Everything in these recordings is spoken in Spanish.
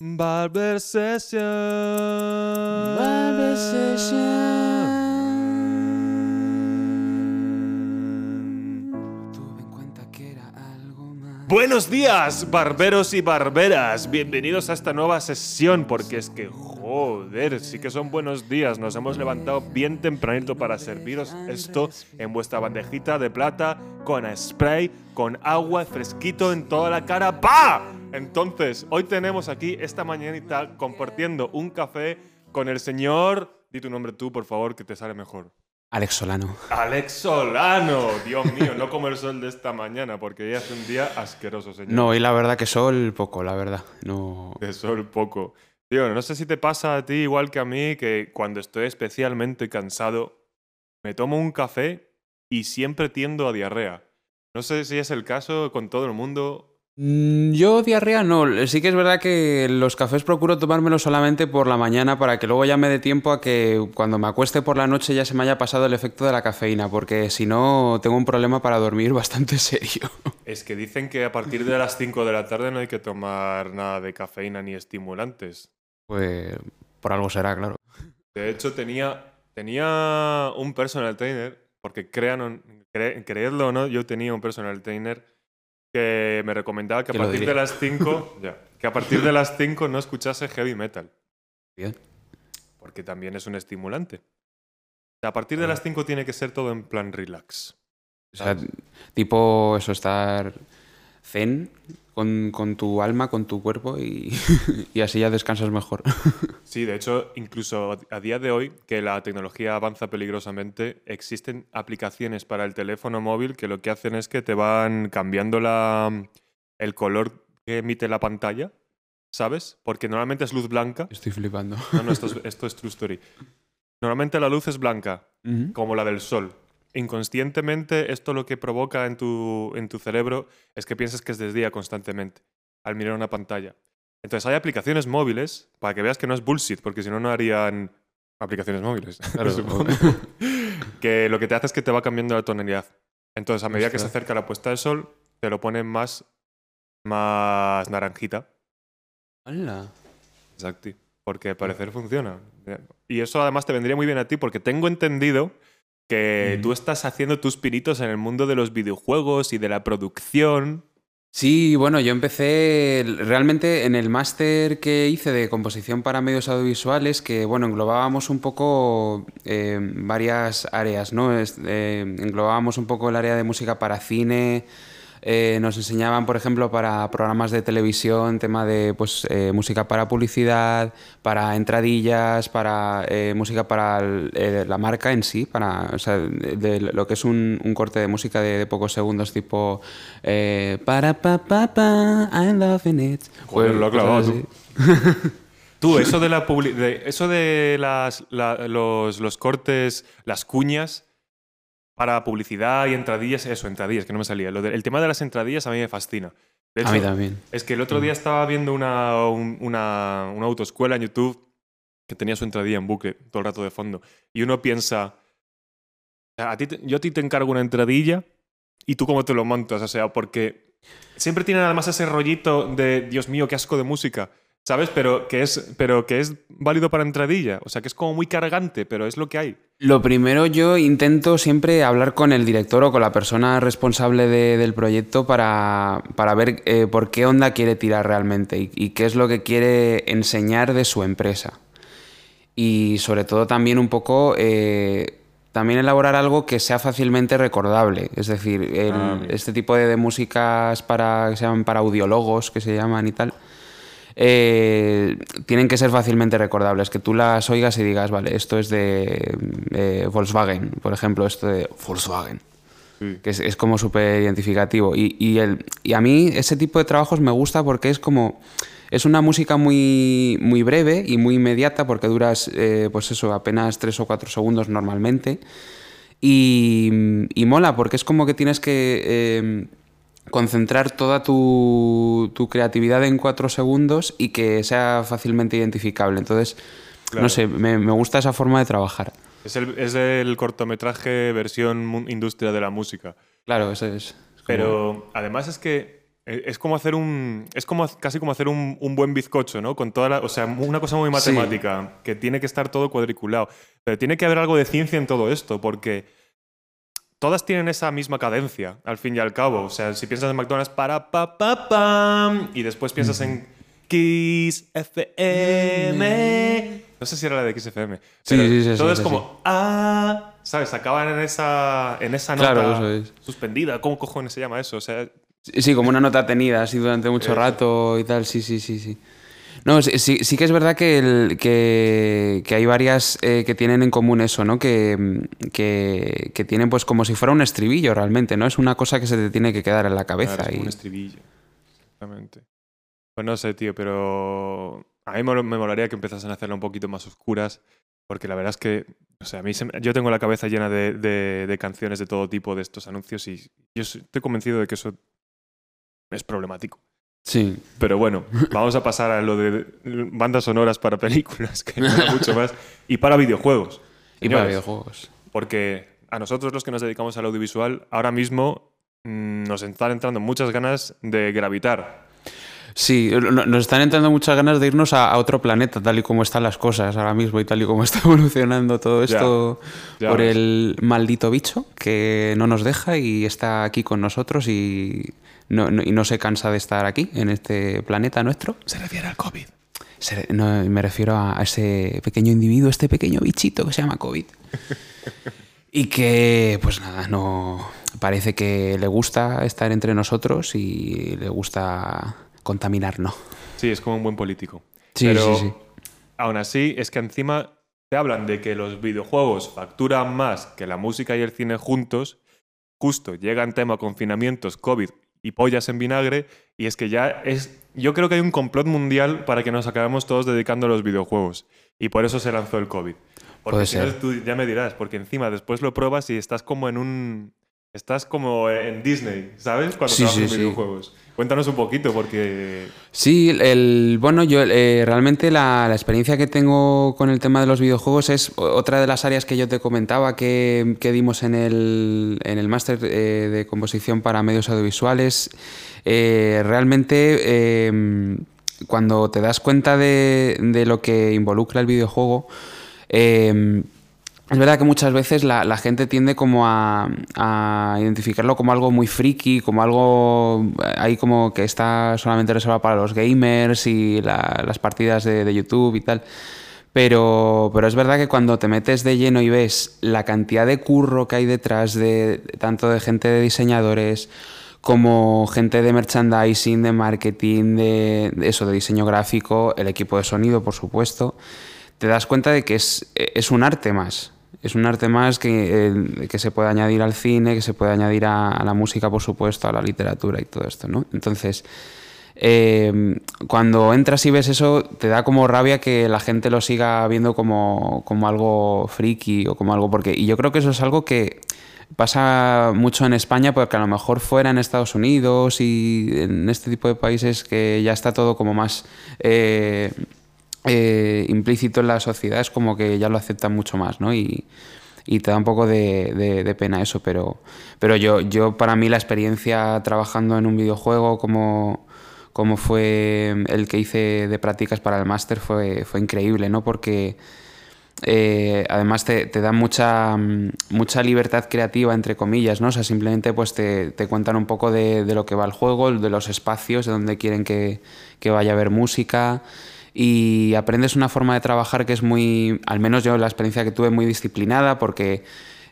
Barber Session. Barber Session. Tuve en cuenta que era algo más. Buenos días, barberos y barberas. Bienvenidos a esta nueva sesión, porque es que, joder, sí que son buenos días. Nos hemos levantado bien tempranito para serviros esto en vuestra bandejita de plata, con spray, con agua, fresquito en toda la cara. ¡Pa! Entonces, hoy tenemos aquí esta mañanita compartiendo un café con el señor. Di tu nombre tú, por favor, que te sale mejor. Alex Solano. Alex Solano, Dios mío, no como el sol de esta mañana, porque ya hace un día asqueroso, señor. No, y la verdad que sol poco, la verdad. No. De sol poco. Tío, no sé si te pasa a ti igual que a mí, que cuando estoy especialmente cansado, me tomo un café y siempre tiendo a diarrea. No sé si es el caso con todo el mundo. Mm, Yo diarrea no, sí que es verdad que los cafés procuro tomármelos solamente por la mañana para que luego ya me dé tiempo a que cuando me acueste por la noche ya se me haya pasado el efecto de la cafeína, porque si no tengo un problema para dormir bastante serio. Es que dicen que a partir de las 5 de la tarde no hay que tomar nada de cafeína ni estimulantes. Pues por algo será, claro. De hecho, tenía, tenía un personal trainer, porque crean, cre- creedlo o no, yo tenía un personal trainer que me recomendaba que a ¿Quién lo partir de las 5, ya, que a partir de las 5 no escuchase heavy metal, Bien. porque también es un estimulante. A partir de Ah. las 5 tiene que ser todo en plan relax. O sea, tipo eso, estar zen con, con tu alma, con tu cuerpo y, y así ya descansas mejor. Sí, de hecho, incluso a día de hoy, que la tecnología avanza peligrosamente, existen aplicaciones para el teléfono móvil que lo que hacen es que te van cambiando la, el color que emite la pantalla, ¿sabes? Porque normalmente es luz blanca. Estoy flipando. No, no, esto es, esto es true story. Normalmente la luz es blanca, como la del sol. Inconscientemente, esto lo que provoca en tu, en tu cerebro es que pienses que es de día constantemente al mirar una pantalla. Entonces hay aplicaciones móviles para que veas que no es bullshit, porque si no, no harían aplicaciones móviles. Claro. supongo. que lo que te hace es que te va cambiando la tonalidad. Entonces, a medida que se acerca la puesta del sol, te lo pone más, más naranjita. ¡Hala! Exacto. Porque al parecer funciona. Y eso además te vendría muy bien a ti porque tengo entendido que tú estás haciendo tus pinitos en el mundo de los videojuegos y de la producción. Sí, bueno, yo empecé realmente en el máster que hice de composición para medios audiovisuales, que bueno, englobábamos un poco eh, varias áreas, ¿no? Es- eh, englobábamos un poco el área de música para cine, eh, nos enseñaban, por ejemplo, para programas de televisión, tema de pues, eh, música para publicidad, para entradillas, para eh, música para el- la marca en sí, para o sea, de, de lo que es un, un corte de música de, de pocos segundos, tipo para pa pa pa, I'm loving it. Joder, lo ha clavado tú. eso de, la publi- de- eso de las, la- los, los cortes, las cuñas para publicidad y entradillas, eso, entradillas, que no me salía. Lo de- el tema de las entradillas a mí me fascina. De A mí también. Es que el otro día estaba viendo una, un- una, una autoescuela en YouTube que tenía su entradilla en bucle todo el rato de fondo. Y uno piensa, a ti te- yo a ti te encargo una entradilla y tú cómo te lo montas. O sea, porque siempre tienen además ese rollito de, Dios mío, qué asco de música. ¿Sabes? Pero que, es, pero que es válido para entradilla. O sea, que es como muy cargante, pero es lo que hay. Lo primero, yo intento siempre hablar con el director o con la persona responsable de- del proyecto para, para ver eh, por qué onda quiere tirar realmente y, y qué es lo que quiere enseñar de su empresa. Y sobre todo también un poco eh, también elaborar algo que sea fácilmente recordable. Es decir, el- Ah, este tipo de, de músicas para, que se llaman para audiólogos, que se llaman y tal. Eh, tienen que ser fácilmente recordables, que tú las oigas y digas, vale, esto es de eh, Volkswagen, por ejemplo, esto de Volkswagen, que es, es como súper identificativo. Y, y, el, y a mí ese tipo de trabajos me gusta porque es como, es una música muy, muy breve y muy inmediata porque duras, eh, pues eso, apenas tres o cuatro segundos normalmente. Y, y mola porque es como que tienes que... eh, concentrar toda tu, tu creatividad en cuatro segundos y que sea fácilmente identificable. Entonces, Claro. no sé, me, me gusta esa forma de trabajar. Es el, es el cortometraje versión industria de la música. Claro, eso es. es como- Pero además es que E- Es como hacer un. Es como casi como hacer un, un buen bizcocho, ¿no? Con toda la. O sea, una cosa muy Sí. matemática. Que tiene que estar todo cuadriculado. Pero tiene que haber algo de ciencia en todo esto, porque todas tienen esa misma cadencia, al fin y al cabo. O sea, si piensas en McDonald's, para pa pa pam. Y después piensas en Kiss FM. No sé si era la de Kiss FM. Sí, pero sí, sí, todo sí, es sí, como. Ah. ¿Sabes? Acaban en esa, en esa nota Claro, eso es. suspendida. ¿Cómo cojones se llama eso? O sea, Sí, como una nota tenida así durante mucho rato y tal, sí, sí, sí, sí. No, sí, sí, sí que es verdad que, el- que, que hay varias eh, que tienen en común eso, ¿no? Que, que, que tienen pues como si fuera un estribillo realmente, ¿no? Es una cosa que se te tiene que quedar en la cabeza. Claro, es como y... un estribillo. Exactamente. Pues no sé, tío, pero a mí me, molaría que empezasen a hacerla un poquito más oscuras, porque la verdad es que, o sea, a mí se me- yo tengo la cabeza llena de, de- de canciones de todo tipo de estos anuncios y yo estoy convencido de que eso es problemático. Sí, Pero bueno, vamos a pasar a lo de bandas sonoras para películas, que mola mucho más, y para videojuegos. y para videojuegos. Porque a nosotros los que nos dedicamos al audiovisual, ahora mismo mm, nos están entrando muchas ganas de gravitar. Sí, no- nos están entrando muchas ganas de irnos a, a otro planeta, tal y como están las cosas ahora mismo y tal y como está evolucionando todo Ya, esto ya por ves. el maldito bicho que no nos deja y está aquí con nosotros y no, no- y no se cansa de estar aquí, en este planeta nuestro. Se refiere al COVID. Se- no, me refiero a, a ese pequeño individuo, este pequeño bichito que se llama COVID. y que, pues nada, no parece que le gusta estar entre nosotros y le gusta contaminarnos. Sí, es como un buen político. Sí, Pero sí, sí. aún así, es que encima te hablan de que los videojuegos facturan más que la música y el cine juntos. Justo llegan tema confinamientos, COVID y pollas en vinagre. Y es que ya es. Yo creo que hay un complot mundial para que nos acabemos todos dedicando a los videojuegos. Y por eso se lanzó el COVID. Porque Puede si no, ser. tú ya me dirás, porque encima después lo pruebas y estás como en un. Estás como en Disney, ¿sabes? Cuando Sí, trabajas sí, en sí. videojuegos. Cuéntanos un poquito, porque. Sí, el, bueno, yo eh, realmente la, la experiencia que tengo con el tema de los videojuegos es otra de las áreas que yo te comentaba que, que dimos en el, en el máster eh, de composición para medios audiovisuales. Eh, realmente, eh, cuando te das cuenta de, de lo que involucra el videojuego, eh, es verdad que muchas veces la, gente tiende como a, identificarlo como algo muy friki, como algo eh, ahí como que está solamente reservado para los gamers y la- las partidas de, de YouTube y tal. Pero, pero es verdad que cuando te metes de lleno y ves la cantidad de curro que hay detrás de tanto de gente de diseñadores como gente de merchandising, de marketing, de, de eso, de diseño gráfico, el equipo de sonido, por supuesto, te das cuenta de que es, es un arte más. Es un arte más que, eh, que se puede añadir al cine, que se puede añadir a, la música, por supuesto, a la literatura y todo esto, ¿no? Entonces, eh, cuando entras y ves eso, te da como rabia que la gente lo siga viendo como, como algo friki o como algo porque... Y yo creo que eso es algo que pasa mucho en España porque a lo mejor fuera en Estados Unidos y en este tipo de países que ya está todo como más... eh, eh, implícito en la sociedad es como que ya lo aceptan mucho más, ¿no? Y, te da un poco de, pena eso, pero, pero yo, yo para mí la experiencia trabajando en un videojuego como, como fue el que hice de prácticas para el máster fue, fue increíble, ¿no? Porque eh, además te, te da mucha, mucha libertad creativa, entre comillas, ¿no? O sea, simplemente pues te, te cuentan un poco de, de lo que va el juego, de los espacios, de donde quieren que, que vaya a haber música y aprendes una forma de trabajar que es muy, al menos yo la experiencia que tuve, muy disciplinada porque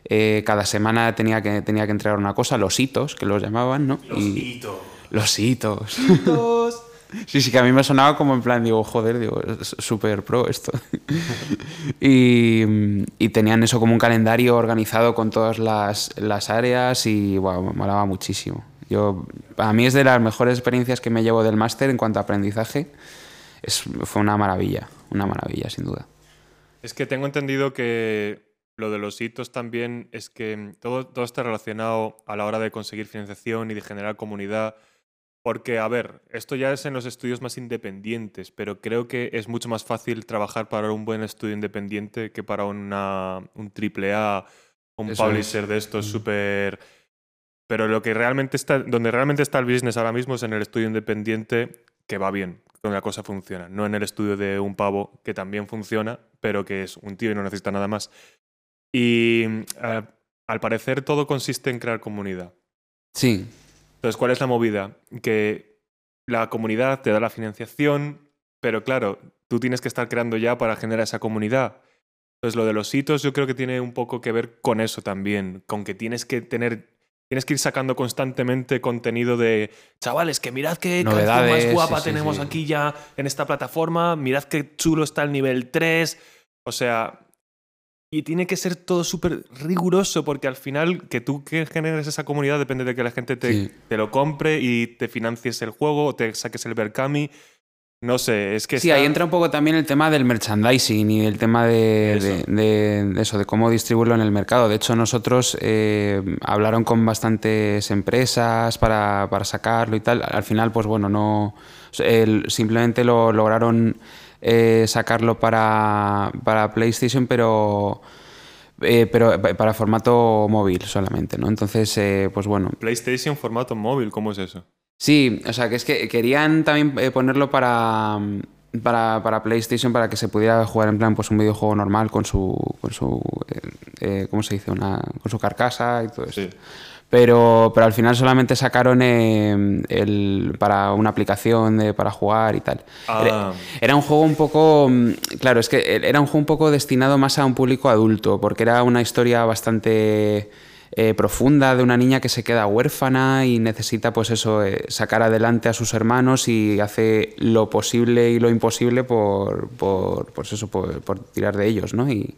eh, cada semana tenía que, tenía que entregar una cosa, los hitos, que los llamaban, ¿no? Y- los hitos. Sí, sí, que a mí me sonaba como en plan, digo, joder, digo, es súper pro esto. y, y tenían eso como un calendario organizado con todas las, las áreas y, wow, me molaba muchísimo. Yo, para mí es de las mejores experiencias que me llevo del máster en cuanto a aprendizaje. Es, fue una maravilla, una maravilla, sin duda. Es que tengo entendido que lo de los hitos también es que todo, todo está relacionado a la hora de conseguir financiación y de generar comunidad. Porque, a ver, esto ya es en los estudios más independientes, pero creo que es mucho más fácil trabajar para un buen estudio independiente que para una, un triple A, un Eso es. publisher de estos súper Pero lo que realmente está, donde realmente está el business ahora mismo es en el estudio independiente que va bien, donde la cosa funciona. No en el estudio de un pavo que también funciona, pero que es un tío y no necesita nada más. Y eh, al parecer todo consiste en crear comunidad. Sí. Entonces, ¿cuál es la movida? Que la comunidad te da la financiación, pero claro, tú tienes que estar creando ya para generar esa comunidad. Entonces, lo de los hitos yo creo que tiene un poco que ver con eso también, con que tienes que tener Tienes que ir sacando constantemente contenido de chavales, que mirad qué canción Novedades, más guapa sí, sí, tenemos sí. aquí ya en esta plataforma, mirad qué chulo está el nivel 3. O sea, y tiene que ser todo súper riguroso porque al final que tú que generes esa comunidad depende de que la gente te, te lo compre y te financies el juego o te saques el Berkami. No sé, es que Sí, está- ahí entra un poco también el tema del merchandising y el tema de Eso. de- de- de eso, de cómo distribuirlo en el mercado. De hecho, nosotros eh, hablaron con bastantes empresas para, para sacarlo y tal. Al final, pues bueno, no simplemente lo lograron eh, sacarlo para, para PlayStation, pero eh, pero pa- para formato móvil solamente, ¿no? Entonces, eh, pues bueno, PlayStation formato móvil, ¿cómo es eso? Sí, o sea, que es que querían también eh, ponerlo para, mm, para, para PlayStation para que se pudiera jugar en plan pues un videojuego normal con su, con su eh, eh, ¿cómo se dice? Una, con su carcasa y todo eso. Sí. Pero, pero al final solamente sacaron eh, el, para una aplicación de- para jugar y tal. Ah. Era, era un juego un poco. mm, Claro, es que era un juego un poco destinado más a un público adulto, porque era una historia bastante eh, profunda de una niña que se queda huérfana y necesita, pues eso, eh, sacar adelante a sus hermanos y hace lo posible y lo imposible por, por, pues eso, por, por tirar de ellos, ¿no? Y,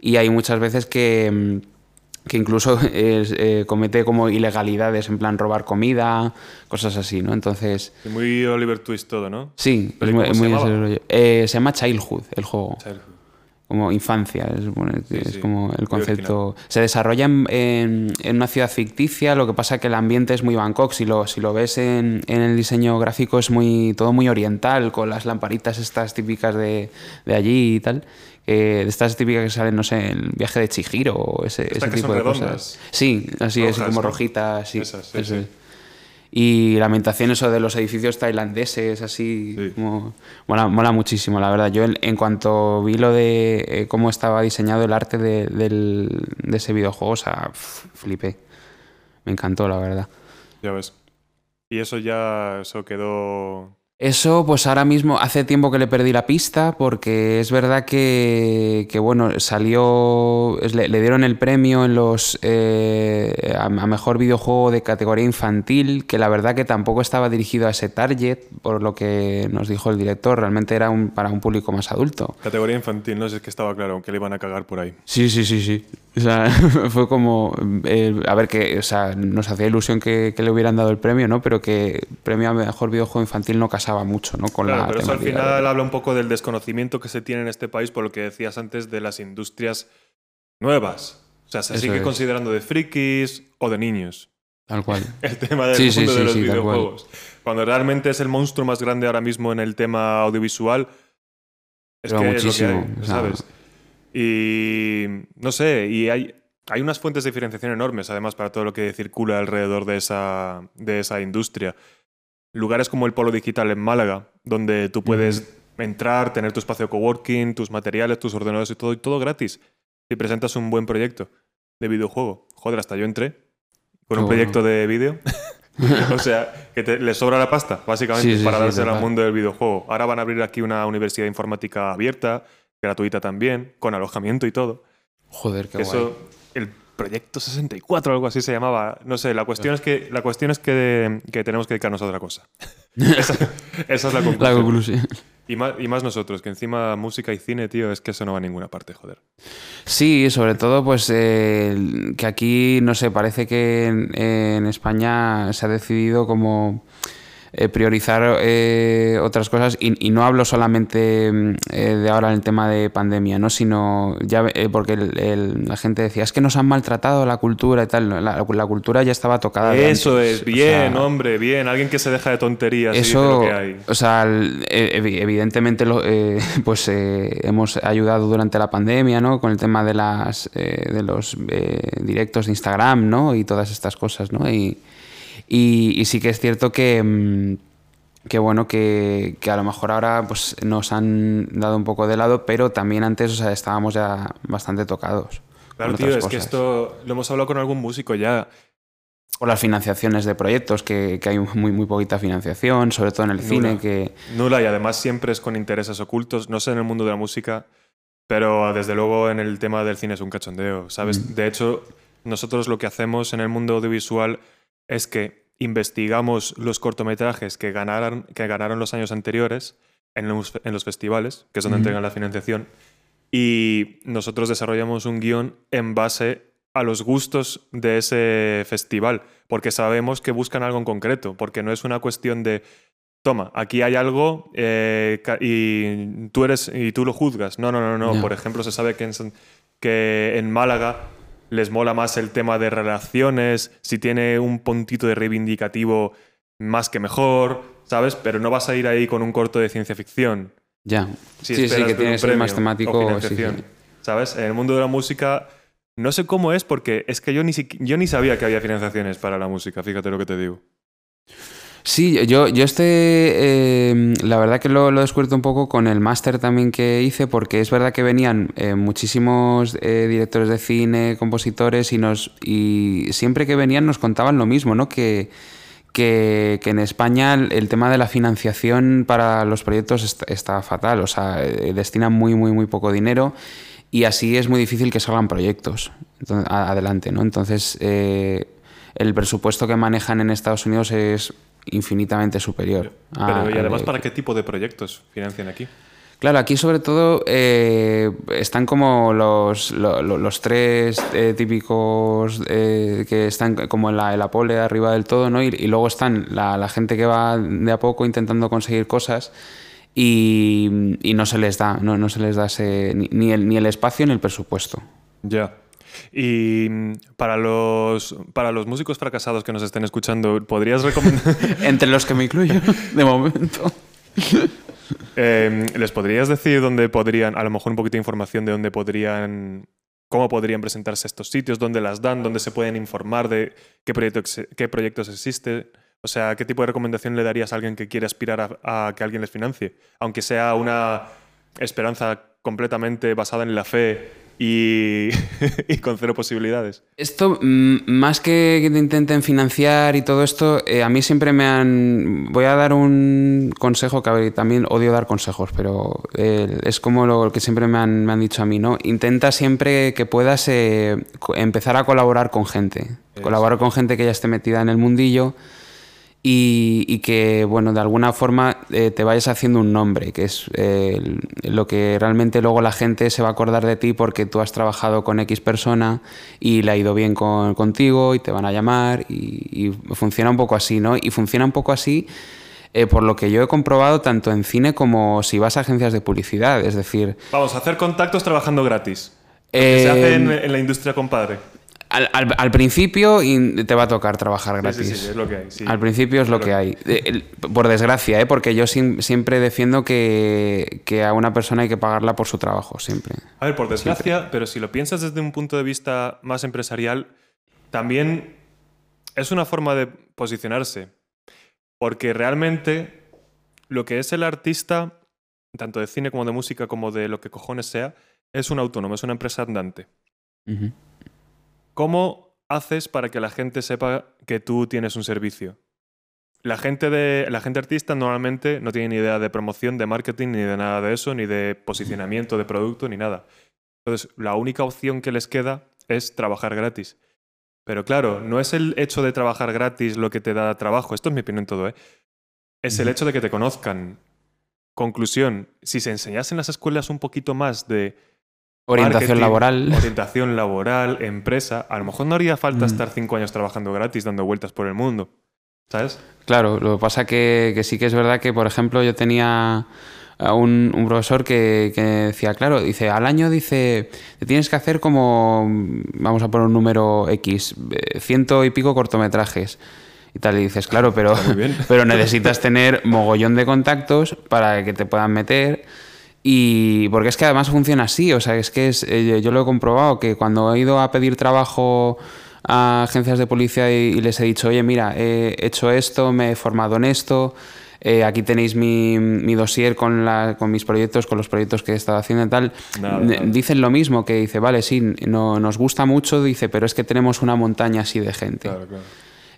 y hay muchas veces que. mm, que incluso eh, comete como ilegalidades, en plan robar comida, cosas así, ¿no? Entonces, Muy Oliver Twist todo, ¿no? sí, ¿Pero es muy, se muy ese se llama Childhood el juego, Childhood. Como infancia, es, bueno, Sí, es sí, como el concepto. Se desarrolla en, en- en una ciudad ficticia, lo que pasa que el ambiente es muy Bangkok, si lo, si lo ves en, en el diseño gráfico es muy todo muy oriental, con las lamparitas estas típicas de, de allí y tal. eh, de estas típicas que salen, no sé, el viaje de Chihiro o ese, ese tipo de redondas. cosas. Sí, así es, Rojas, como ¿no? rojitas, sí. Esas, sí, eso sí. Y la ambientación eso de los edificios tailandeses, así, Sí. como, mola, mola muchísimo, la verdad. Yo en, en cuanto vi lo de eh, cómo estaba diseñado el arte de, del- de ese videojuego, o sea, flipé. Me encantó, la verdad. Ya ves. Y eso ya, eso quedó... Eso, pues ahora mismo hace tiempo que le perdí la pista porque es verdad que, que, bueno, salió, le, le dieron el premio en los eh, a, a mejor videojuego de categoría infantil, que la verdad que tampoco estaba dirigido a ese target, por lo que nos dijo el director, realmente era un, para un público más adulto. Categoría infantil, no sé, es que estaba claro que le iban a cagar por ahí. Sí, sí, sí, sí. O sea, fue como, eh, a ver, que o sea, nos hacía ilusión que, que le hubieran dado el premio, ¿no? Pero que premio a mejor videojuego infantil no casaba mucho, ¿no? Con Claro, la pero eso al final de- habla un poco del desconocimiento que se tiene en este país por lo que decías antes de las industrias nuevas. O sea, se Eso sigue es. considerando de frikis o de niños Tal cual. el tema del Sí, sí, mundo de los sí, videojuegos. Cuando realmente es el monstruo más grande ahora mismo en el tema audiovisual. Es Pero que muchísimo, es lo que hay, o sea, ¿sabes? Y no sé, y hay, hay unas fuentes de diferenciación enormes, además, para todo lo que circula alrededor de esa, de esa industria. Lugares como el Polo Digital en Málaga, donde tú puedes entrar, tener tu espacio coworking, tus materiales, tus ordenadores y todo, y todo gratis. Si presentas un buen proyecto de videojuego. Joder, hasta yo entré con un proyecto de vídeo. o sea, que te- le sobra la pasta, básicamente, Sí, para sí, dársela al mundo del videojuego. Ahora van a abrir aquí una universidad de informática abierta, gratuita también, con alojamiento y todo. Joder, qué Eso, guay. el proyecto 64 o algo así se llamaba. No sé, la cuestión es que, la cuestión es que, que tenemos que dedicarnos a otra cosa. esa, esa es la conclusión. La conclusión. Y, más, y más nosotros, que encima música y cine, tío, es que eso no va a ninguna parte, joder. Sí, sobre todo, pues eh, que aquí, no sé, parece que en, en España se ha decidido como eh, priorizar eh, otras cosas y, no hablo solamente mm, eh, de ahora en el tema de pandemia, ¿no? sino ya porque la gente decía, es que nos han maltratado la cultura y tal, la, cultura ya estaba tocada. Eso es, bien, hombre, bien, alguien que se deja de tonterías. Eso, y que hay. o sea, evidentemente lo, pues hemos ayudado durante la pandemia, ¿no? Con el tema de las de los directos de Instagram, ¿no? Y todas estas cosas, ¿no? Y, y, sí que es cierto que, mm, que bueno, que, a lo mejor ahora pues, nos han dado un poco de lado, pero también antes o sea, estábamos ya bastante tocados. Claro, tío, es que esto lo hemos hablado con algún músico ya. O las financiaciones de proyectos, que, que, hay muy, muy poquita financiación, sobre todo en el cine. que Nula, y además siempre es con intereses ocultos, no sé en el mundo de la música, pero desde luego en el tema del cine es un cachondeo, ¿sabes? Mm. De hecho, nosotros lo que hacemos en el mundo audiovisual es que investigamos los cortometrajes que ganaron, que ganaron los años anteriores en los, en los festivales, que es donde entregan la financiación, y nosotros desarrollamos un guion en base a los gustos de ese festival, porque sabemos que buscan algo en concreto, porque no es una cuestión de, toma, aquí hay algo eh, y tú eres y tú lo juzgas. No, no, no, no. Por ejemplo, se sabe que que en Málaga les mola más el tema de relaciones, si tiene un puntito de reivindicativo más que mejor, ¿sabes? Pero no vas a ir ahí con un corto de ciencia ficción. Ya. sí, sí, que tiene que más temático. ¿Sabes? En el mundo de la música, no sé cómo es porque es que yo ni, yo ni sabía que había financiaciones para la música, fíjate lo que te digo. Sí, yo, yo este, em, la verdad que lo, lo, he descubierto un poco con el máster también que hice, porque es verdad que venían eh, muchísimos eh, directores de cine, compositores, y, nos, y siempre que venían nos contaban lo mismo, ¿no? Que, que, en España el, tema de la financiación para los proyectos está, fatal, o sea, eh, destinan muy, muy, muy poco dinero y así es muy difícil que salgan proyectos adelante, ¿no? Entonces, el presupuesto que manejan en Estados Unidos es infinitamente superior. Pero, ¿y además para qué tipo de proyectos financian aquí? Claro, aquí sobre todo eh, están como los, los, tres eh, típicos eh, que están como en la, pole arriba del todo, ¿no? Y, luego están la, gente que va de a poco intentando conseguir cosas y, no se les da, no, no se les da ese, ni, el, ni el espacio ni el presupuesto. Ya. Y para los, para los músicos fracasados que nos estén escuchando, ¿podrías recomendar...? Entre los que me incluyo, de momento. Em, ¿Les podrías decir dónde podrían, a lo mejor un poquito de información de dónde podrían, cómo podrían presentarse estos sitios, dónde las dan, dónde se pueden informar de qué, proyectos, qué proyectos existen? O sea, ¿qué tipo de recomendación le darías a alguien que quiere aspirar a que alguien les financie? Aunque sea una esperanza completamente basada en la fe y, con cero posibilidades. Esto, mm, más que te intenten financiar y todo esto, eh, a mí siempre me han... Voy a dar un consejo que también odio dar consejos, pero eh, es como lo que siempre me han, dicho a mí, ¿no? Intenta siempre que puedas eh, empezar a colaborar con gente. Colaborar con gente que ya esté metida en el mundillo y, que, bueno, de alguna forma eh, te vayas haciendo un nombre, que es eh, lo que realmente luego la gente se va a acordar de ti porque tú has trabajado con X persona y le ha ido bien con, contigo y te van a llamar y, funciona un poco así, ¿no? Y funciona un poco así eh, por lo que yo he comprobado tanto en cine como si vas a agencias de publicidad, es decir... Vamos, a hacer contactos trabajando gratis. que se hace en, en la industria, compadre. Al, principio te va a tocar trabajar gratis. Sí, sí, es lo que hay. Al principio es lo que hay. Por desgracia, ¿eh? porque yo siempre defiendo que, a una persona hay que pagarla por su trabajo, siempre. A ver, por desgracia, pero si lo piensas desde un punto de vista más empresarial, también es una forma de posicionarse. Porque realmente lo que es el artista, tanto de cine como de música, como de lo que cojones sea, es un autónomo, es una empresa andante. ¿Cómo haces para que la gente sepa que tú tienes un servicio? La gente, de, la gente artista normalmente no tiene ni idea de promoción, de marketing, ni de nada de eso, ni de posicionamiento de producto, ni nada. Entonces, la única opción que les queda es trabajar gratis. Pero claro, no es el hecho de trabajar gratis lo que te da trabajo, esto es mi opinión en todo, ¿eh? Es el hecho de que te conozcan. Conclusión, si se enseñase en las escuelas un poquito más de Orientación laboral. Orientación laboral, empresa. A lo mejor no haría falta mm. estar cinco años trabajando gratis dando vueltas por el mundo. ¿Sabes? Claro, lo que pasa que, que sí que es verdad que, por ejemplo, yo tenía a un, un profesor que, que decía, claro, dice, al año dice, te tienes que hacer como, vamos a poner un número X, eh, ciento y pico cortometrajes. Y tal, y dices, claro, pero, pero necesitas tener mogollón de contactos para que te puedan meter. Y porque es que además funciona así, o sea, es que es, eh, yo lo he comprobado, que cuando he ido a pedir trabajo a agencias de policía y, y les he dicho, oye, mira, he hecho esto, me he formado en esto, eh, aquí tenéis mi, mi dossier con, la, con mis proyectos, con los proyectos que he estado haciendo y tal, Nada, n- nada. dicen lo mismo, que dice, vale, sí, no, nos gusta mucho, dice, pero es que tenemos una montaña así de gente. Claro, claro.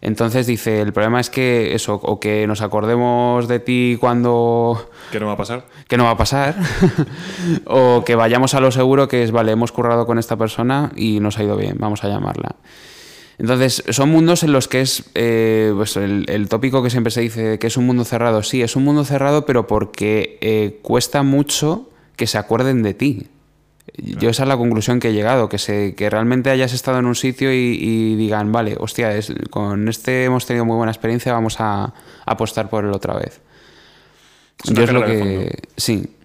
Entonces dice, el problema es que eso, o que nos acordemos de ti cuando ¿Qué no va a pasar? que no va a pasar, o que vayamos a lo seguro que es, vale, hemos currado con esta persona y nos ha ido bien, vamos a llamarla. Entonces, son mundos en los que es eh, pues el, el tópico que siempre se dice que es un mundo cerrado. Sí, es un mundo cerrado, pero porque eh, cuesta mucho que se acuerden de ti. Yo esa es la conclusión que he llegado, que, se, que realmente hayas estado en un sitio y, y digan, vale, hostia, es- con este hemos tenido muy buena experiencia, vamos a, apostar por él otra vez. Es Yo es lo que... Sí,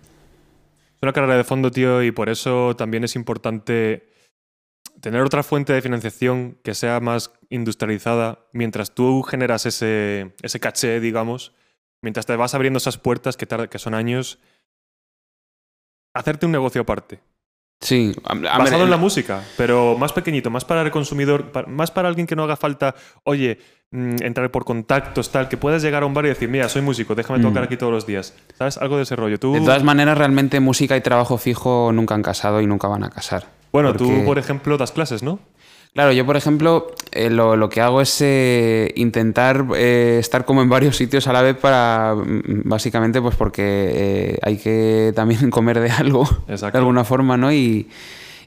Es una carrera de fondo, tío, y por eso también es importante tener otra fuente de financiación que sea más industrializada mientras tú generas ese, ese caché, digamos, mientras te vas abriendo esas puertas que, tarda- que son años, hacerte un negocio aparte. Sí. A- a ver, basado en el- la música, pero más pequeñito, más para el consumidor, más para alguien que no haga falta, oye, mm, entrar por contactos, tal, que puedas llegar a un bar y decir, mira, soy músico, déjame Mm. tocar aquí todos los días. ¿Sabes? Algo de ese rollo. Tú, De todas maneras, realmente música y trabajo fijo nunca han casado y nunca van a casar. bueno, porque- tú, por ejemplo, das clases, ¿no? Claro, yo por ejemplo eh, lo, lo que hago es eh, intentar eh, estar como en varios sitios a la vez para, mm, básicamente pues porque eh, hay que también comer de algo, Exacto. de alguna forma, ¿no? Y,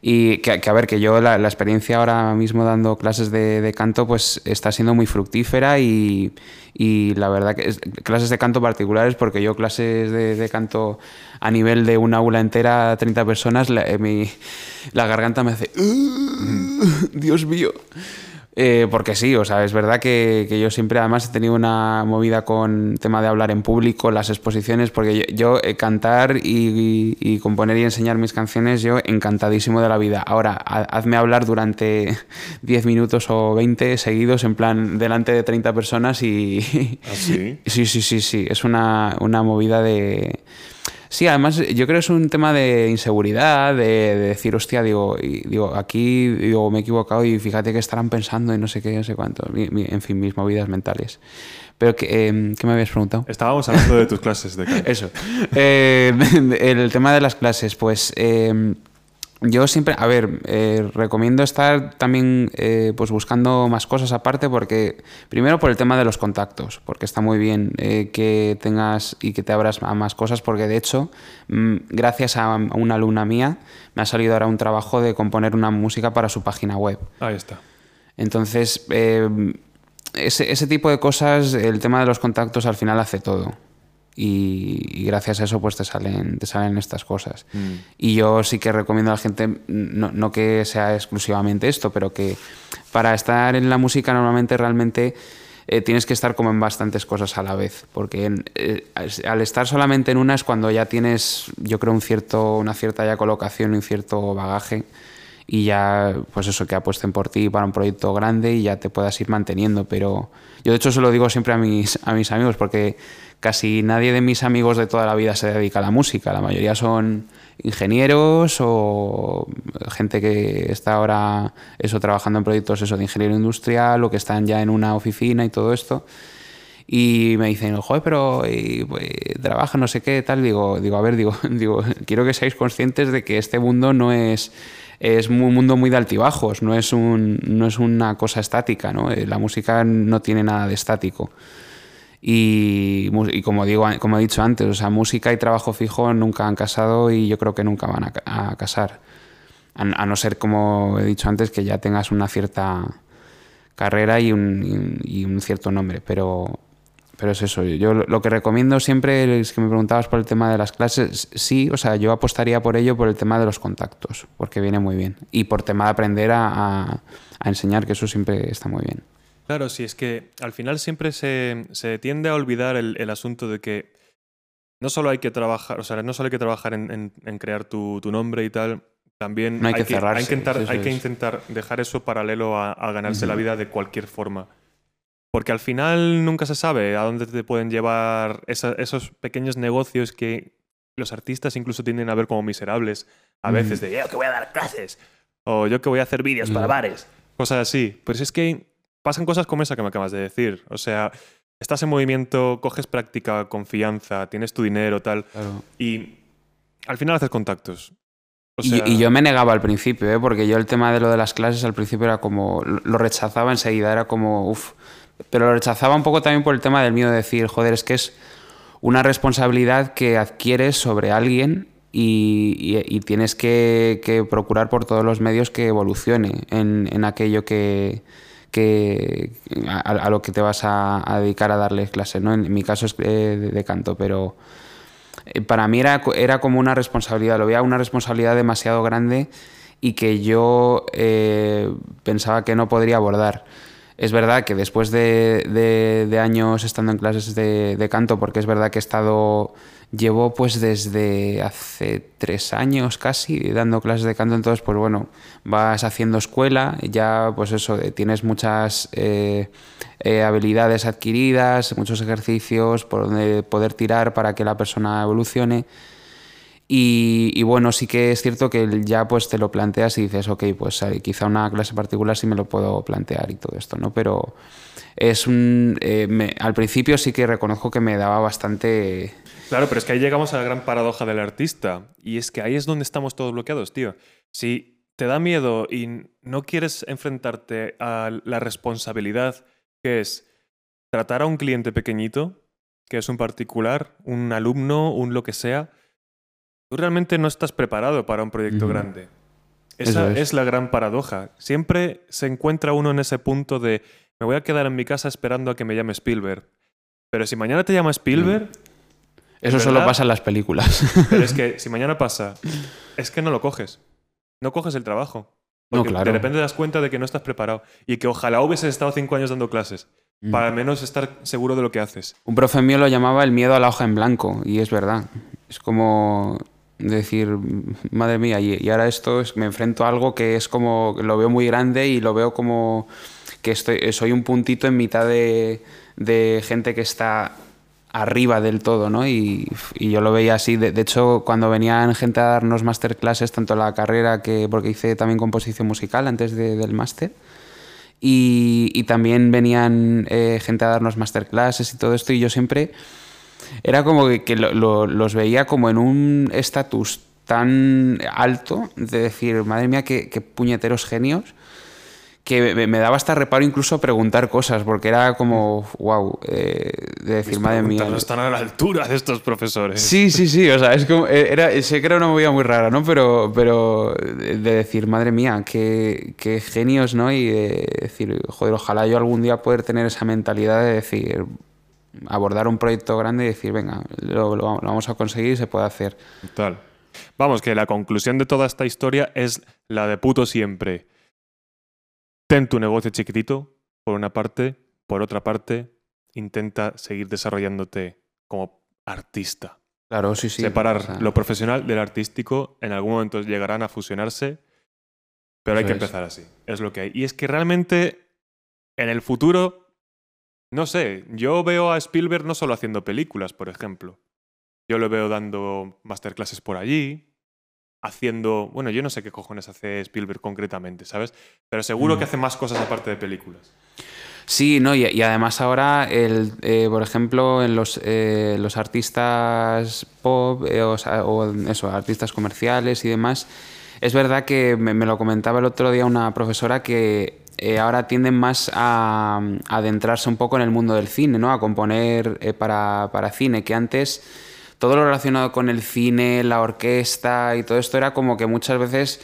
y que, a ver, que yo la, experiencia ahora mismo dando clases de, canto pues está siendo muy fructífera y, y la verdad que es, clases de canto particulares porque yo clases de, de canto a nivel de una aula entera, 30 personas, la, eh, mi- la garganta me hace... Dios mío. Eh, porque sí, o sea, es verdad que, que yo siempre además he tenido una movida con tema de hablar en público, las exposiciones, porque yo, yo, eh, cantar y, y- y componer y enseñar mis canciones, yo encantadísimo de la vida. Ahora, ha- hazme hablar durante 10 minutos o 20 seguidos, en plan, delante de 30 personas y... Así. Sí, sí, sí, sí. Es una, una movida de. Sí, además yo creo que es un tema de inseguridad, de, de decir, hostia, digo, y- digo, aquí digo, me he equivocado y fíjate que estarán pensando y no sé qué, no sé cuánto. Mi- mi- en fin, mis movidas mentales. Pero, que, em, ¿qué me habías preguntado? Estábamos hablando de tus clases de. Eso. Eh, el tema de las clases, pues eh, yo siempre, a ver, eh, recomiendo estar también eh, pues buscando más cosas aparte porque, primero por el tema de los contactos, porque está muy bien eh, que tengas y que te abras a más cosas, porque de hecho, mm, gracias a una alumna mía, me ha salido ahora un trabajo de componer una música para su página web. Ahí está. Entonces, eh, ese, ese tipo de cosas, el tema de los contactos al final hace todo. Y, y gracias a eso pues te salen, te salen estas cosas. Mm. Y yo sí que recomiendo a la gente, no, no que sea exclusivamente esto, pero que para estar en la música normalmente realmente eh, tienes que estar como en bastantes cosas a la vez. Porque en- eh, al estar solamente en una es cuando ya tienes, yo creo, un cierto, una cierta ya colocación un cierto bagaje y ya, pues eso, que apuesten por ti para un proyecto grande y ya te puedas ir manteniendo. Pero yo de hecho se lo digo siempre a mis, a mis amigos porque casi nadie de mis amigos de toda la vida se dedica a la música. La mayoría son ingenieros o gente que está ahora eso trabajando en proyectos eso de ingeniero industrial o que están ya en una oficina y todo esto. Y me dicen, joder, pero y, pues, trabaja, no sé qué, tal. Digo, digo, a ver, digo, quiero que seáis conscientes de que este mundo no es, es un mundo muy de altibajos, no es, un, no es una cosa estática, ¿no? Eh, La música no tiene nada de estático. Y, y como, digo, como he dicho antes, o sea, música y trabajo fijo nunca han casado y yo creo que nunca van a, a casar. A, no ser, como he dicho antes, que ya tengas una cierta carrera y un, y un- cierto nombre. Pero, pero es eso. Yo lo que recomiendo siempre es que me preguntabas por el tema de las clases. Sí, o sea, yo apostaría por ello por el tema de los contactos, porque viene muy bien. Y por tema de aprender a- a enseñar, que eso siempre está muy bien. Claro, sí, es que al final siempre se, se tiende a olvidar el, el asunto de que no solo hay que trabajar, o sea, no solo hay que trabajar en, en- en crear tu, tu nombre y tal, también No hay que hay, intentar, que intentar dejar eso paralelo a, a ganarse la vida de cualquier forma. Porque al final nunca se sabe a dónde te pueden llevar esa- esos pequeños negocios que los artistas incluso tienden a ver como miserables a Mm. veces, de yo que voy a dar clases, o yo que voy a hacer vídeos para bares, cosas así. Pues es que pasan cosas como esa que me acabas de decir. O sea, estás en movimiento, coges práctica, confianza, tienes tu dinero, tal, Claro. y al final haces contactos. O Y- sea, y, yo me negaba al principio, ¿eh? porque yo el tema de lo de las clases al principio era como, lo lo rechazaba enseguida, era como, uff, pero lo rechazaba un poco también por el tema del miedo de decir, joder, es que es una responsabilidad que adquieres sobre alguien y, y- y tienes que, que procurar por todos los medios que evolucione en, en aquello que, que a, lo que te vas a, dedicar a darle clases, ¿no? En, mi caso es eh, de, canto, pero eh, para mí era, era como una responsabilidad, lo veía una responsabilidad demasiado grande y que yo eh, pensaba que no podría abordar. Es verdad que después de, años estando en clases de canto, porque es verdad que he estado, llevo pues desde hace tres años casi dando clases de canto, entonces pues bueno, vas haciendo escuela, ya pues eso, eh, tienes muchas eh, eh, habilidades adquiridas, muchos ejercicios por donde poder tirar para que la persona evolucione. Y, bueno, sí que es cierto que ya pues te lo planteas y dices, ok, pues quizá una clase particular sí me lo puedo plantear y todo esto, ¿no? Pero es un... eh, me- al principio sí que reconozco que me daba bastante... Claro, pero es que ahí llegamos a la gran paradoja del artista. Y es que ahí es donde estamos todos bloqueados, tío. Si te da miedo y no quieres enfrentarte a la responsabilidad que es tratar a un cliente pequeñito, que es un particular, un alumno, un lo que sea, tú realmente no estás preparado para un proyecto grande. Esa es. es la gran paradoja. Siempre se encuentra uno en ese punto de me voy a quedar en mi casa esperando a que me llame Spielberg. Pero si mañana te llama Spielberg, Eso ¿Verdad? solo pasa en las películas. Pero es que si mañana pasa, es que no lo coges. No coges el trabajo. No, Porque claro. de repente te das cuenta de que no estás preparado. Y que ojalá hubieses estado cinco años dando clases. Mm. Para al menos estar seguro de lo que haces. Un profe mío lo llamaba el miedo a la hoja en blanco, y es verdad. Es como decir, madre mía, y, y ahora esto es, me enfrento a algo que es como, lo veo muy grande y lo veo como que estoy, soy un puntito en mitad de, de gente que está arriba del todo, ¿no? Y, yo lo veía así. De, hecho, cuando venían gente a darnos masterclasses, tanto la carrera que, porque hice también composición musical antes de- del máster, y, también venían eh, gente a darnos masterclasses y todo esto, y yo siempre era como que, que lo- lo- los veía como en un estatus tan alto de decir, madre mía, qué, qué puñeteros genios, que me, me daba hasta reparo incluso preguntar cosas, porque era como, wow, de decir, Mis madre mía. No están a la altura de estos profesores. Sí, sí, sí, o sea, es como, eh, era, sé que era una movida muy rara, ¿no? Pero, pero de de decir, madre mía, qué, qué genios, ¿no? Y de decir, joder, ojalá yo algún día poder tener esa mentalidad de decir, abordar un proyecto grande y decir, venga, lo, lo- lo vamos a conseguir y se puede hacer. Total. Vamos, que la conclusión de toda esta historia es la de puto siempre. Ten tu negocio chiquitito, por una parte. Por otra parte, intenta seguir desarrollándote como artista. Claro, sí, sí. Separar o sea, lo profesional del artístico. En algún momento llegarán a fusionarse, pero hay que es. empezar así. Es lo que hay. Y es que realmente en el futuro, no sé, yo veo a Spielberg no solo haciendo películas, por ejemplo. Yo lo veo dando masterclasses por allí, haciendo, bueno, yo no sé qué cojones hace Spielberg concretamente, ¿sabes? Pero seguro Mm. que hace más cosas aparte de películas. Sí, no, y, y además ahora, el, eh, por ejemplo, en los, eh, los artistas pop eh, o, eso, artistas comerciales y demás, es verdad que me, me lo comentaba el otro día una profesora que ahora tienden más a, a adentrarse un poco en el mundo del cine, ¿no? A componer para, para cine, que antes todo lo relacionado con el cine, la orquesta y todo esto era como que muchas veces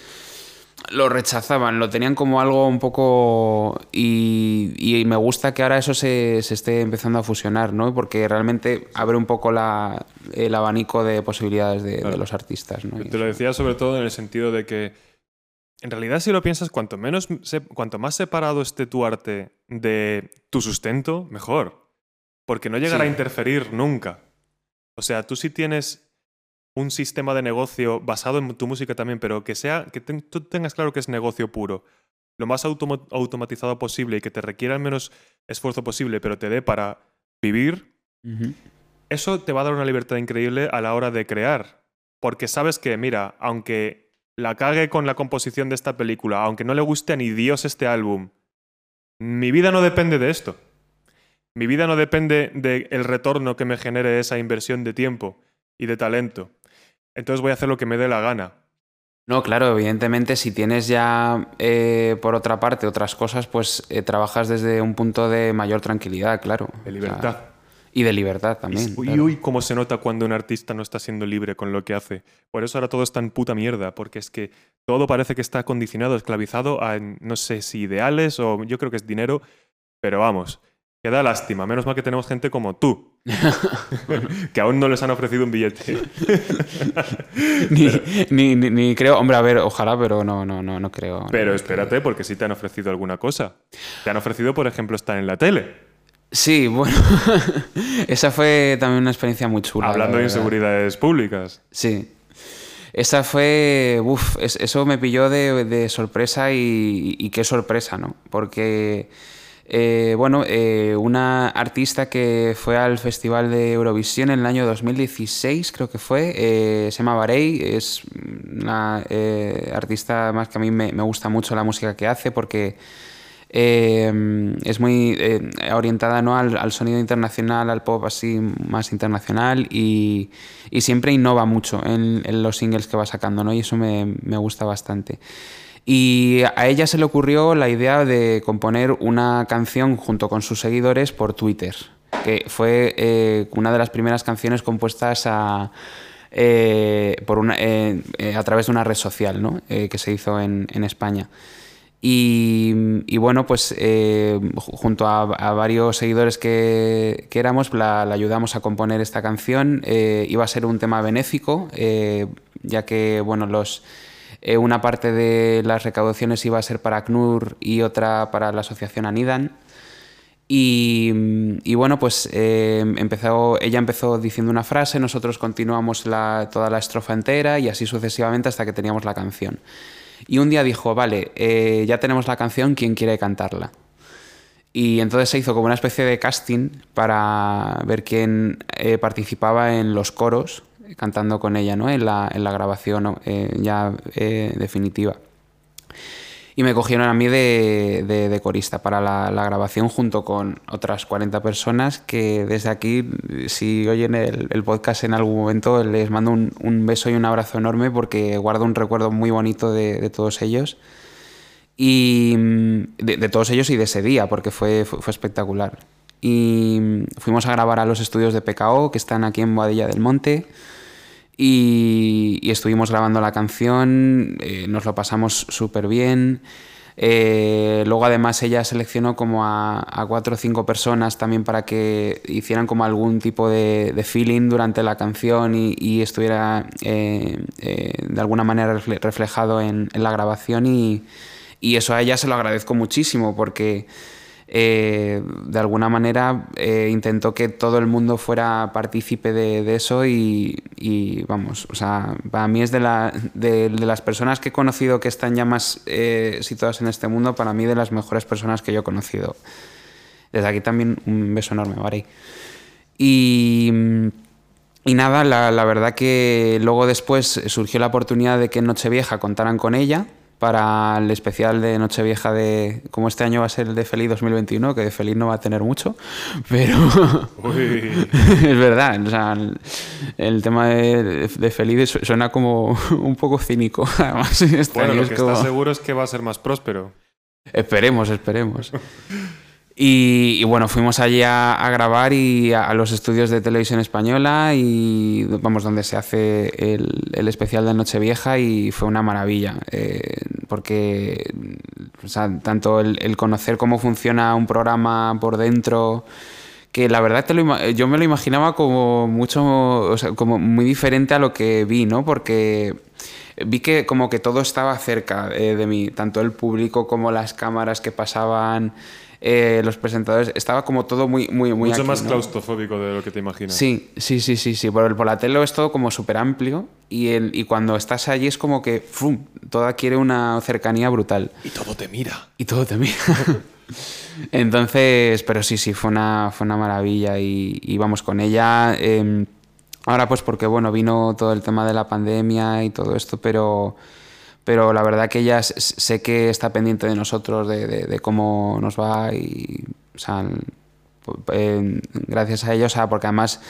lo rechazaban, lo tenían como algo un poco... Y, y me gusta que ahora eso se, se esté empezando a fusionar, ¿no? Porque realmente abre un poco la, el abanico de posibilidades de, los artistas, ¿no? Y Te lo decía sobre todo en el sentido de que en realidad si lo piensas, cuanto, menos cuanto más separado esté tu arte de tu sustento, mejor. Porque no llegará a interferir nunca. O sea, tú si tienes un sistema de negocio basado en tu música también, pero que sea que tú tengas claro que es negocio puro, lo más automatizado posible y que te requiera el menos esfuerzo posible, pero te dé para vivir, eso te va a dar una libertad increíble a la hora de crear. Porque sabes que, mira, aunque la cague con la composición de esta película, aunque no le guste a ni Dios este álbum, mi vida no depende de esto. Mi vida no depende del retorno que me genere esa inversión de tiempo y de talento. Entonces voy a hacer lo que me dé la gana. No, claro, evidentemente si tienes ya eh, por otra parte otras cosas, pues eh, trabajas desde un punto de mayor tranquilidad, claro. De libertad. y de libertad también. Y uy, cómo se nota cuando un artista no está siendo libre con lo que hace. Por eso ahora todo está en puta mierda, porque es que todo parece que está condicionado, esclavizado a no sé si ideales o yo creo que es dinero, pero vamos, que da lástima. Menos mal que tenemos gente como tú, que aún no les han ofrecido un billete. ni, ni, creo, hombre, a ver, ojalá, pero no, no, no, no creo. Pero espérate, porque sí te han ofrecido alguna cosa. Te han ofrecido, por ejemplo, estar en la tele. Sí, bueno, esa fue también una experiencia muy chula. Hablando de inseguridades públicas. Sí. Esa fue, uff, eso me pilló de, sorpresa y, y, qué sorpresa, ¿no? Porque eh, bueno, eh, una artista que fue al Festival de Eurovisión en el año 2016, creo que fue, eh, se llama Barei, es una artista más que a mí me, gusta mucho la música que hace porque es muy orientada ¿no? al, sonido internacional, al pop así más internacional y, siempre innova mucho en, los singles que va sacando ¿no? y eso me, me gusta bastante. Y a ella se le ocurrió la idea de componer una canción junto con sus seguidores por Twitter, que fue eh, una de las primeras canciones compuestas a, eh, por una, eh, a través de una red social ¿no? que se hizo en, España. Y, bueno, pues junto a, varios seguidores que, éramos, la, la, ayudamos a componer esta canción. iba a ser un tema benéfico, ya que bueno, los, eh, una parte de las recaudaciones iba a ser para ACNUR y otra para la asociación Anidan. Y, bueno, pues eh, empezó, ella empezó diciendo una frase, nosotros continuamos toda la estrofa entera y así sucesivamente hasta que teníamos la canción. Y un día dijo, vale, eh, ya tenemos la canción, ¿quién quiere cantarla? Y entonces se hizo como una especie de casting para ver quién participaba en los coros cantando con ella ¿no? en, la, en la grabación eh, ya eh, definitiva. Y me cogieron a mí de, de, corista para la, grabación junto con otras 40 personas que desde aquí, si oyen el, podcast en algún momento, les mando un, un, beso y un abrazo enorme porque guardo un recuerdo muy bonito de, todos ellos. Y de, todos ellos y de ese día, porque fue, fue, fue espectacular. Y fuimos a grabar a los estudios de PKO, que están aquí en Boadilla del Monte. Y, estuvimos grabando la canción, eh, nos lo pasamos súper bien. Eh, luego además ella seleccionó como a, cuatro o cinco personas también para que hicieran como algún tipo de, feeling durante la canción y, estuviera eh, de alguna manera reflejado en, la grabación y, eso a ella se lo agradezco muchísimo porque eh, de alguna manera eh, intentó que todo el mundo fuera partícipe de, eso y, vamos, o sea, para mí es de, la, de, las personas que he conocido que están ya más eh, situadas en este mundo, para mí de las mejores personas que yo he conocido. Desde aquí también un beso enorme, Bari. Y, y nada, la, la verdad que luego después surgió la oportunidad de que Nochevieja contaran con ella para el especial de Nochevieja de, como este año va a ser el de Feliz 2021, que de Feliz no va a tener mucho, pero es verdad, o sea, el, tema de, de, Feliz suena como un poco cínico. Además, este bueno, lo que está seguro es que va a ser más próspero. Esperemos, esperemos. Y, bueno, fuimos allí a, grabar y a, los estudios de televisión española y vamos donde se hace el, especial de Nochevieja y fue una maravilla eh, porque tanto el, conocer cómo funciona un programa por dentro que la verdad yo me lo imaginaba como mucho, como muy diferente a lo que vi, ¿no? Porque vi que como que todo estaba cerca eh, de mí, tanto el público como las cámaras que pasaban, eh, los presentadores, estaba como todo muy, muy, muy Mucho aquí, más ¿no? claustrofóbico de lo que te imaginas. Sí, sí, sí, sí, sí. Por, el- por la tele es todo como súper amplio y, el, y cuando estás allí es como que ¡fum! todo adquiere una cercanía brutal Y todo te mira. y todo te mira. Entonces, pero sí, sí, fue una, fue una maravilla y, y vamos con ella. eh, ahora pues porque, bueno, vino todo el tema de la pandemia y todo esto, pero, pero la verdad que ella sé que está pendiente de nosotros, de, cómo nos va y, gracias a ella, o sea, porque además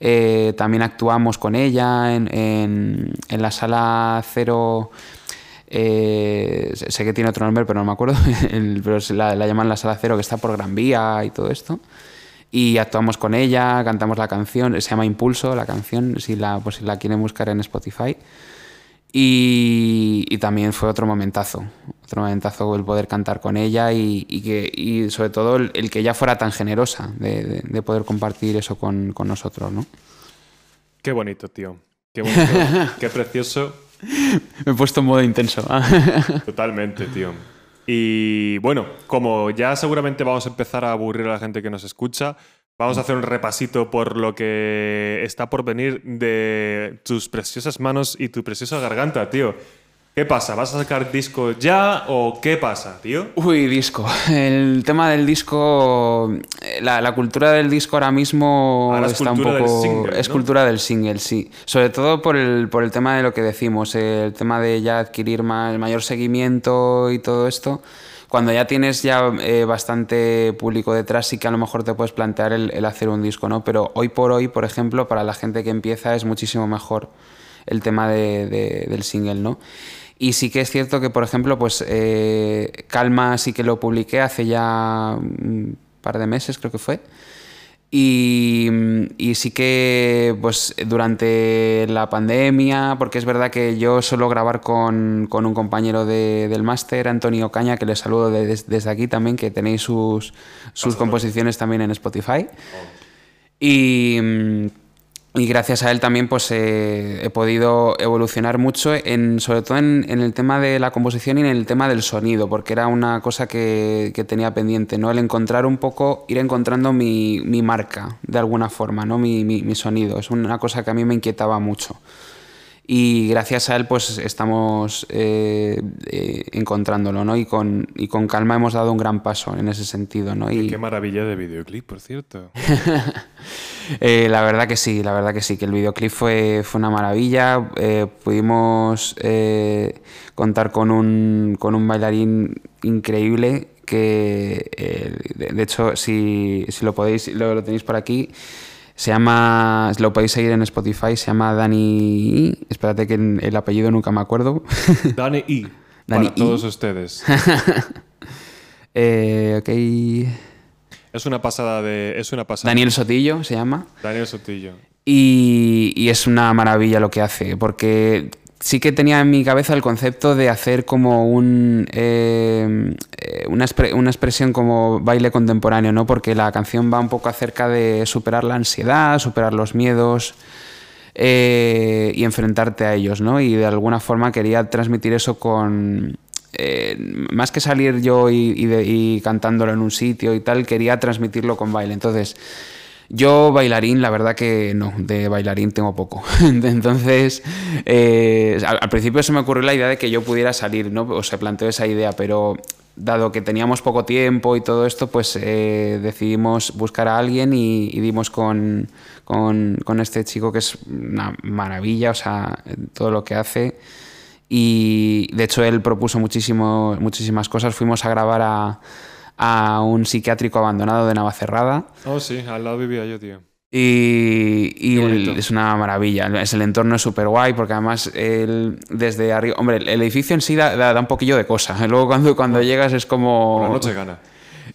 eh, también actuamos con ella en, la sala cero. eh, sé que tiene otro nombre, pero no me acuerdo. el- pero la, la llaman la sala cero, que está por Gran Vía y todo esto. Y actuamos con ella, cantamos la canción, se llama Impulso, la canción, si la, pues si la quieren buscar en Spotify. Y, y también fue otro momentazo, otro momentazo el poder cantar con ella y, y que, y sobre todo el, el que ella fuera tan generosa de, de- de poder compartir eso con, con nosotros, ¿no? Qué bonito, tío. Qué bonito. Qué precioso. Me he puesto en modo intenso. Totalmente, tío. Y bueno, como ya seguramente vamos a empezar a aburrir a la gente que nos escucha, vamos a hacer un repasito por lo que está por venir de tus preciosas manos y tu preciosa garganta, tío. ¿Qué pasa? ¿Vas a sacar disco ya o qué pasa, tío? Uy, disco. El tema del disco, la, la cultura del disco ahora mismo Ahora está un poco... single, es ¿no? cultura del single, sí. Sobre todo por el, por el tema de lo que decimos, el tema de ya adquirir más, mayor seguimiento y todo esto. Cuando ya tienes ya eh, bastante público detrás, sí que a lo mejor te puedes plantear el, hacer un disco, ¿no? Pero hoy por hoy, por ejemplo, para la gente que empieza es muchísimo mejor el tema de- de- del single, ¿no? Y sí que es cierto que, por ejemplo, pues eh, Calma sí que lo publiqué hace ya un par de meses, creo que fue. Y, y sí que pues durante la pandemia, porque es verdad que yo suelo grabar con, con un compañero de- del máster, Antonio Caña, que le saludo de- des- desde aquí también, que tenéis sus, sus composiciones también en Spotify. Y, mm, y gracias a él también pues eh, he podido evolucionar mucho, en, sobre todo en, en el tema de la composición y en el tema del sonido, porque era una cosa que, que tenía pendiente, ¿no? El encontrar un poco, ir encontrando mi, mi marca, de alguna forma, ¿no? Mi, mi- mi sonido. Es una cosa que a mí me inquietaba mucho. Y gracias a él pues estamos eh, eh, encontrándolo, ¿no? Y con, y con calma hemos dado un gran paso en ese sentido, ¿no? Y, Qué maravilla de videoclip, por cierto. Eh, la verdad que sí, la verdad que sí, que el videoclip fue, fue una maravilla. Eh, pudimos eh, contar con un, con un bailarín increíble que, de, hecho, si, si lo podéis, lo, lo tenéis por aquí, se llama, lo podéis seguir en Spotify, se llama Dani. Espérate que el el apellido nunca me acuerdo. Dani I. Dani para todos ustedes. Eh, ok. Es una pasada de. Es una pasada. Daniel Sotillo se llama. Daniel Sotillo. Y, y es una maravilla lo que hace, porque sí que tenía en mi cabeza el concepto de hacer como un, eh, eh, una, una expresión como baile contemporáneo, ¿no? Porque la canción va un poco acerca de superar la ansiedad, superar los miedos eh, y enfrentarte a ellos, ¿no? Y de alguna forma quería transmitir eso con... eh, más que salir yo y, y cantándolo en un sitio y tal, quería transmitirlo con baile. Entonces, yo bailarín, la verdad que no, de bailarín tengo poco. Entonces, eh, al, al principio se me ocurrió la idea de que yo pudiera salir, ¿no? O se planteó esa idea, pero dado que teníamos poco tiempo y todo esto, pues eh, decidimos buscar a alguien y, y dimos con, con, con este chico que es una maravilla, o sea, todo lo que hace. Y de hecho él propuso muchísimo, muchísimas cosas. Fuimos a grabar a, a un psiquiátrico abandonado de Navacerrada. Oh, sí, al lado vivía yo, tío. Y, y es una maravilla. Es, el entorno es súper guay porque además el, desde arriba... Hombre, el edificio en sí da, da- da un poquillo de cosa. Luego cuando, cuando llegas es como... Por la noche gana.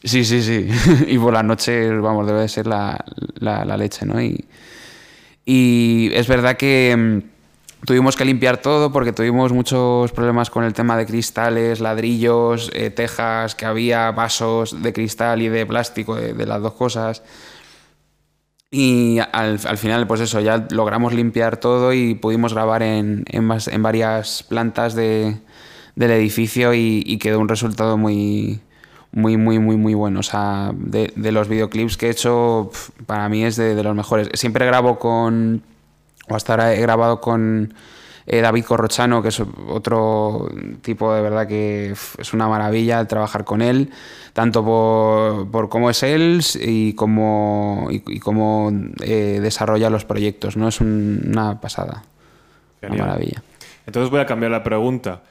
Sí, sí, sí. y por la noche, vamos, debe de ser la, la- la leche, ¿no? Y, y es verdad que mm, tuvimos que limpiar todo porque tuvimos muchos problemas con el tema de cristales, ladrillos, eh, tejas, que había vasos de cristal y de plástico, de, las dos cosas. Y al, final, pues eso, ya logramos limpiar todo y pudimos grabar en, en, varias plantas de, del edificio y, quedó un resultado muy, muy, muy, muy, muy bueno. O sea, de, los videoclips que he hecho, para mí es de, los mejores. Siempre grabo con, hasta ahora he grabado con eh, David Corrochano, que es otro tipo de verdad que es una maravilla trabajar con él, tanto por, cómo es él y cómo, y, cómo eh, desarrolla los proyectos. ¿no? Es una pasada. Una maravilla. Entonces voy a cambiar la pregunta.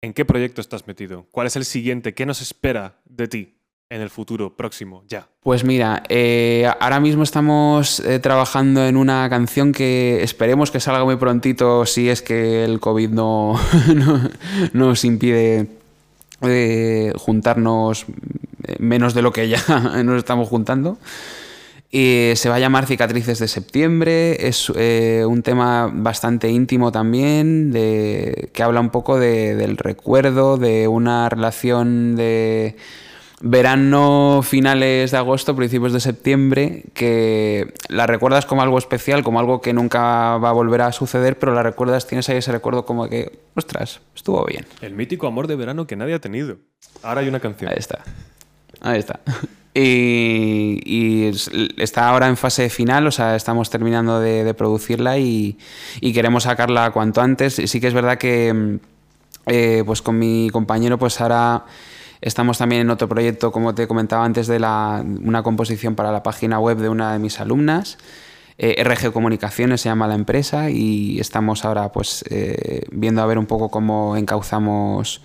¿En qué proyecto estás metido? ¿Cuál es el siguiente? ¿Qué nos espera de ti? En el futuro próximo, ya? Pues mira, eh, ahora mismo estamos eh, trabajando en una canción que esperemos que salga muy prontito si es que el COVID no, nos impide eh, juntarnos menos de lo que ya nos estamos juntando. Y se va a llamar Cicatrices de Septiembre. Es un tema bastante íntimo también, que habla un poco del recuerdo, de una relación de verano finales de agosto, principios de septiembre, que la recuerdas como algo especial, como algo que nunca va a volver a suceder, pero la recuerdas, tienes ahí ese recuerdo como que, ostras, estuvo bien. El mítico amor de verano que nadie ha tenido. Ahora hay una canción. Ahí está. Ahí está. Y, está ahora en fase final, o sea, estamos terminando de, producirla y, queremos sacarla cuanto antes. Sí que es verdad que, eh, pues con mi compañero, pues ahora Estamos también en otro proyecto, como te comentaba antes, de la, una composición para la página web de una de mis alumnas. Eh, RG Comunicaciones se llama la empresa y estamos ahora pues eh, viendo a ver un poco cómo encauzamos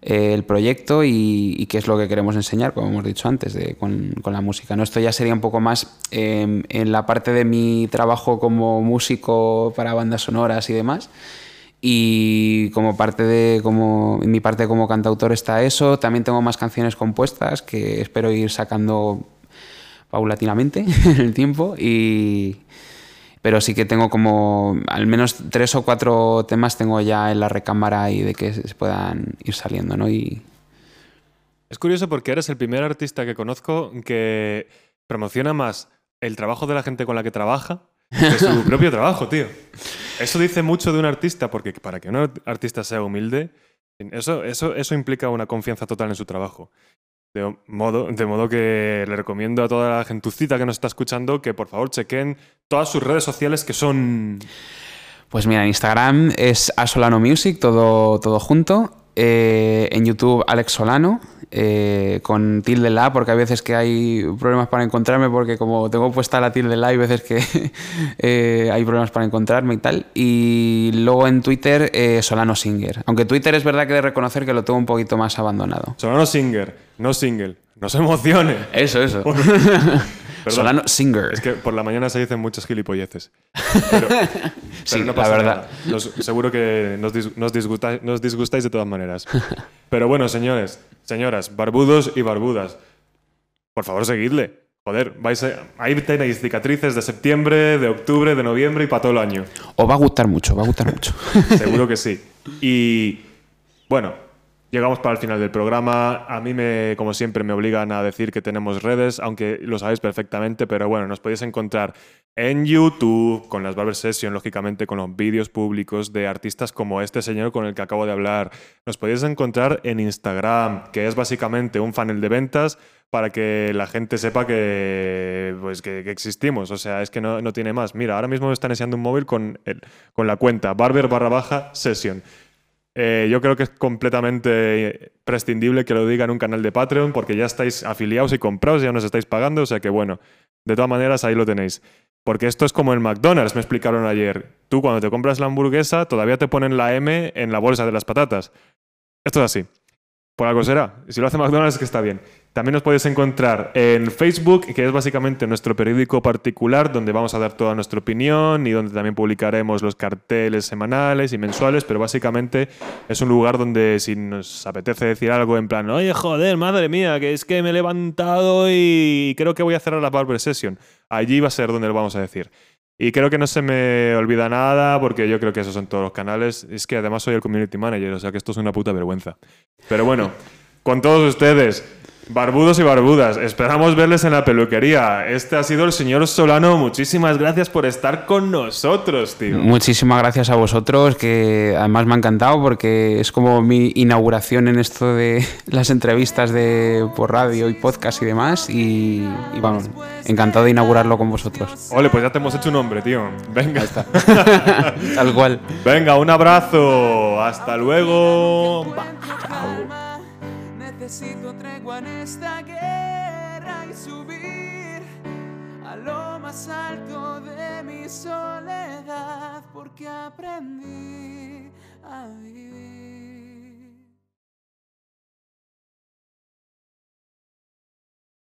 eh, el proyecto y, qué es lo que queremos enseñar, como hemos dicho antes, de, con, con, la música. ¿no? Esto ya sería un poco más en la parte de mi trabajo como músico para bandas sonoras y demás. Y como parte de como mi parte como cantautor está eso. También tengo más canciones compuestas que espero ir sacando paulatinamente en el tiempo. Y, pero sí que tengo como al menos tres o cuatro temas tengo ya en la recámara y de que se puedan ir saliendo, ¿no? Y... Es curioso porque eres el primer artista que conozco que promociona más el trabajo de la gente con la que trabaja que su propio trabajo, tío. Eso dice mucho de un artista, porque para que un artista sea humilde, eso, eso, eso implica una confianza total en su trabajo. De modo, de modo que le recomiendo a toda la gentucita que nos está escuchando que por favor chequen todas sus redes sociales que son... Pues mira, en Instagram es Asolano Music, todo, todo junto. Eh, en YouTube Alex Solano, eh, con tilde la, porque hay veces que hay problemas para encontrarme, porque como tengo puesta la tilde la, hay veces que eh, hay problemas para encontrarme y tal. Y luego en Twitter Solano Singer, aunque Twitter es verdad que de reconocer que lo tengo un poquito más abandonado. Solano Singer, no single, no se emocione. Eso, eso. Solano Singer. Es que por la mañana se dicen muchos gilipolleces. Pero, sí, la verdad. seguro que nos, disgustáis, nos disgustáis de todas maneras. Pero bueno, señores, señoras, barbudos y barbudas, por favor, seguidle. Joder, vais ahí tenéis cicatrices de septiembre, de octubre, de noviembre y para todo el año. Os va a gustar mucho, va a gustar mucho. Seguro que sí. Y bueno, Llegamos para el final del programa. A mí, me, como siempre, me obligan a decir que tenemos redes, aunque lo sabéis perfectamente, pero bueno, nos podéis encontrar en YouTube, con las Barber Session, lógicamente, con los vídeos públicos de artistas como este señor con el que acabo de hablar. Nos podéis encontrar en Instagram, que es básicamente un funnel de ventas para que la gente sepa que, pues, que, existimos. O sea, es que no, no, tiene más. Mira, ahora mismo me están enseñando un móvil con, el, con la cuenta barber barra baja session. Eh, yo creo que es completamente prescindible que lo diga en un canal de Patreon porque ya estáis afiliados y comprados, ya nos estáis pagando, o sea que bueno, de todas maneras ahí lo tenéis. Porque esto es como el McDonald's, me explicaron ayer. Tú cuando te compras la hamburguesa todavía te ponen la M en la bolsa de las patatas. Esto es así. Por algo será. Si lo hace McDonald's es que está bien. También nos podéis encontrar en Facebook, que es básicamente nuestro periódico particular, donde vamos a dar toda nuestra opinión y donde también publicaremos los carteles semanales y mensuales, pero básicamente es un lugar donde si nos apetece decir algo en plan, oye, joder, madre mía, que es que me he levantado y creo que voy a cerrar la Barber Session, allí va a ser donde lo vamos a decir. Y creo que no se me olvida nada porque yo creo que esos son todos los canales. Es que además soy el community manager, o sea que esto es una puta vergüenza. Pero bueno, con todos ustedes, Barbudos y barbudas, esperamos verles en la peluquería. Este ha sido el señor Solano. Muchísimas gracias por estar con nosotros, tío. Muchísimas gracias a vosotros, que además me ha encantado porque es como mi inauguración en esto de las entrevistas de por radio y podcast y demás. Y, y vamos, encantado de inaugurarlo con vosotros. Ole, pues ya te hemos hecho un nombre, tío. Venga. Tal cual. Venga, un abrazo. Hasta luego. Necesito tregua en esta guerra y subir a lo más alto de mi soledad porque aprendí a vivir.